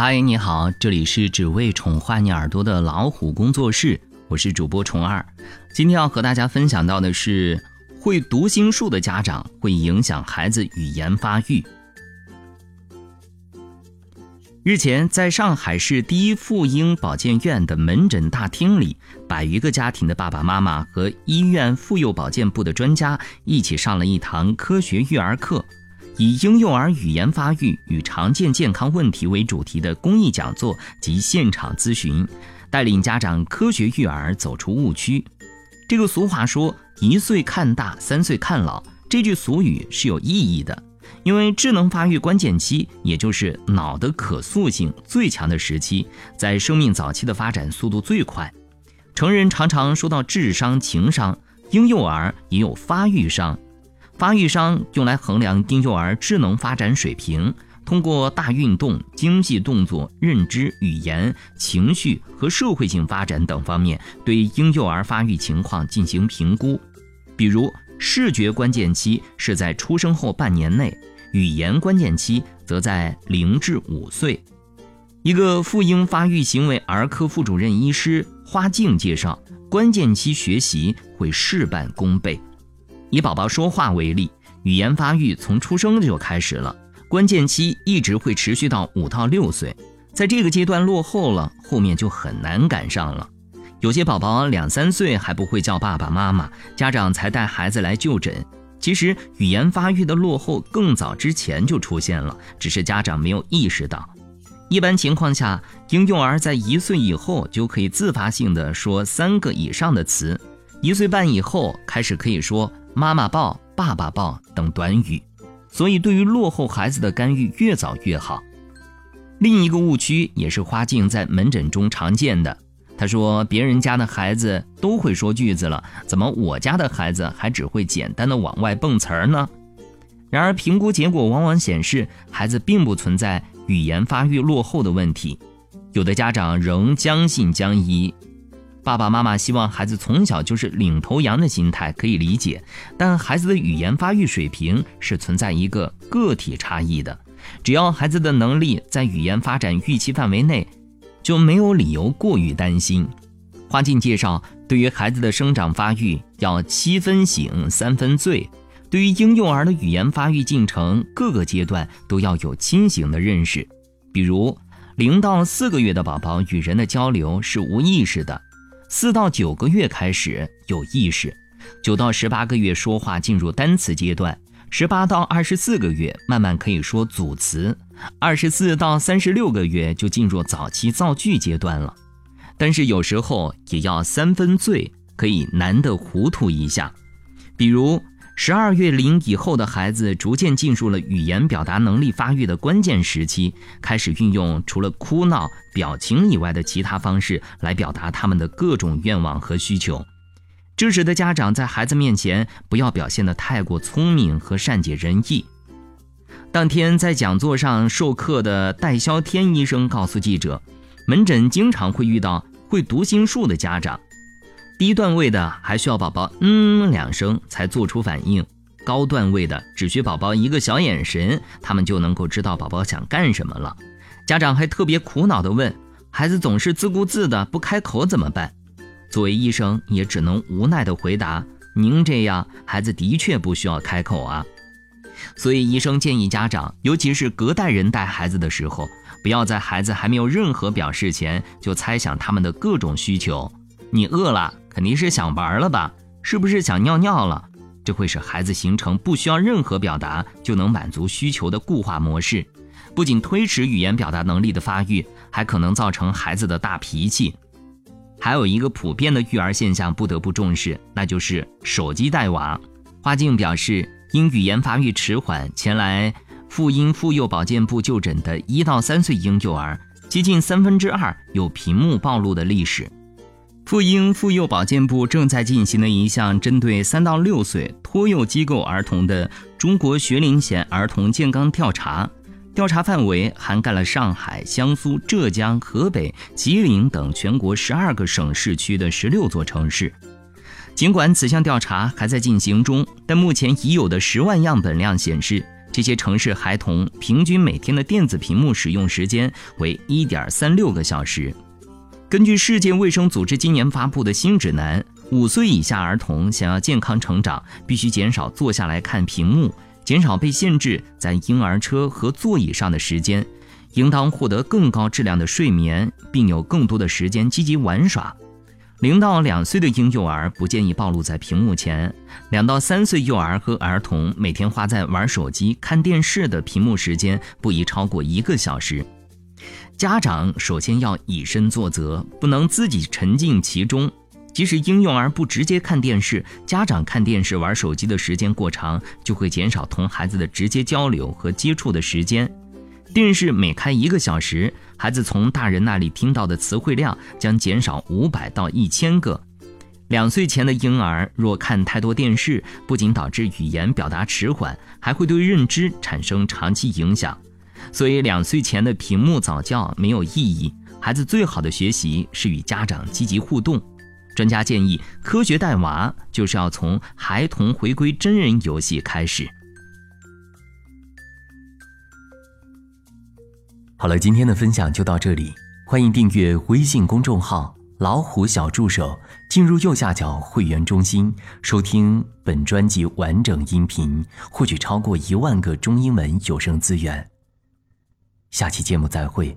嗨，你好，这里是只为宠坏你耳朵的老虎工作室，我是主播虫儿。今天要和大家分享到的是，会读心术的家长会影响孩子语言发育。日前，在上海市第一妇婴保健院的门诊大厅里，百余个家庭的爸爸妈妈和医院妇幼保健部的专家一起上了一堂科学育儿课。以婴幼儿语言发育与常见健康问题为主题的公益讲座及现场咨询，带领家长科学育儿走出误区。这个俗话说“一岁看大，三岁看老”，这句俗语是有意义的，因为智能发育关键期，也就是脑的可塑性最强的时期，在生命早期的发展速度最快。成人常常说到智商、情商，婴幼儿也有发育商。发育商用来衡量婴幼儿智能发展水平，通过大运动、精细动作、认知、语言、情绪和社会性发展等方面对婴幼儿发育情况进行评估。比如，视觉关键期是在出生后半年内，语言关键期则在零至五岁。一个妇婴发育行为儿科副主任医师花静介绍，关键期学习会事半功倍。以宝宝说话为例，语言发育从出生就开始了，关键期一直会持续到五到六岁，在这个阶段落后了，后面就很难赶上了。有些宝宝两三岁还不会叫爸爸妈妈，家长才带孩子来就诊。其实语言发育的落后更早之前就出现了，只是家长没有意识到。一般情况下，婴幼儿在一岁以后就可以自发性的说三个以上的词，一岁半以后开始可以说。妈妈抱、爸爸抱等短语，所以对于落后孩子的干预越早越好。另一个误区也是花镜在门诊中常见的。他说：“别人家的孩子都会说句子了，怎么我家的孩子还只会简单的往外蹦词儿呢？”然而，评估结果往往显示，孩子并不存在语言发育落后的问题。有的家长仍将信将疑。爸爸妈妈希望孩子从小就是领头羊的心态可以理解，但孩子的语言发育水平是存在一个个体差异的。只要孩子的能力在语言发展预期范围内，就没有理由过于担心。花镜介绍，对于孩子的生长发育要七分醒，三分醉。对于婴幼儿的语言发育进程各个阶段都要有清醒的认识。比如，零到四个月的宝宝与人的交流是无意识的。四到九个月开始有意识，九到十八个月说话进入单词阶段，十八到二十四个月慢慢可以说组词，二十四到三十六个月就进入早期造句阶段了。但是有时候也要三分醉，可以难得糊涂一下，比如。十二月龄以后的孩子逐渐进入了语言表达能力发育的关键时期，开始运用除了哭闹、表情以外的其他方式来表达他们的各种愿望和需求。这时的家长在孩子面前不要表现得太过聪明和善解人意。当天在讲座上授课的戴霄天医生告诉记者，门诊经常会遇到会读心术的家长。低段位的还需要宝宝嗯两声才做出反应，高段位的只需宝宝一个小眼神，他们就能够知道宝宝想干什么了。家长还特别苦恼地问：孩子总是自顾自的不开口怎么办？作为医生也只能无奈地回答：您这样，孩子的确不需要开口啊。所以医生建议家长，尤其是隔代人带孩子的时候，不要在孩子还没有任何表示前就猜想他们的各种需求。你饿了？肯定是想玩了吧？是不是想尿尿了？这会使孩子形成不需要任何表达就能满足需求的固化模式，不仅推迟语言表达能力的发育，还可能造成孩子的大脾气。还有一个普遍的育儿现象不得不重视，那就是手机带娃。花镜表示，因语言发育迟缓前来妇婴妇幼保健部就诊的一到三岁婴幼儿，接近三分之二有屏幕暴露的历史。妇婴妇幼保健部正在进行的一项针对三到六岁托幼机构儿童的中国学龄前儿童健康调查，调查范围涵盖了上海、江苏、浙江、河北、吉林等全国十二个省市区的十六座城市。尽管此项调查还在进行中，但目前已有的十万样本量显示，这些城市孩童平均每天的电子屏幕使用时间为1.36个小时。根据世界卫生组织今年发布的新指南，五岁以下儿童想要健康成长，必须减少坐下来看屏幕，减少被限制在婴儿车和座椅上的时间，应当获得更高质量的睡眠，并有更多的时间积极玩耍。零到两岁的婴幼儿不建议暴露在屏幕前。两到三岁幼儿和儿童每天花在玩手机、看电视的屏幕时间不宜超过一个小时。家长首先要以身作则，不能自己沉浸其中。即使婴幼儿不直接看电视，家长看电视、玩手机的时间过长，就会减少同孩子的直接交流和接触的时间。电视每开一个小时，孩子从大人那里听到的词汇量将减少五百到一千个。两岁前的婴儿若看太多电视，不仅导致语言表达迟缓，还会对认知产生长期影响。所以，两岁前的屏幕早教没有意义。孩子最好的学习是与家长积极互动。专家建议，科学带娃就是要从孩童回归真人游戏开始。好了，今天的分享就到这里。欢迎订阅微信公众号“老虎小助手”，进入右下角会员中心，收听本专辑完整音频，获取超过一万个中英文有声资源。下期节目再会。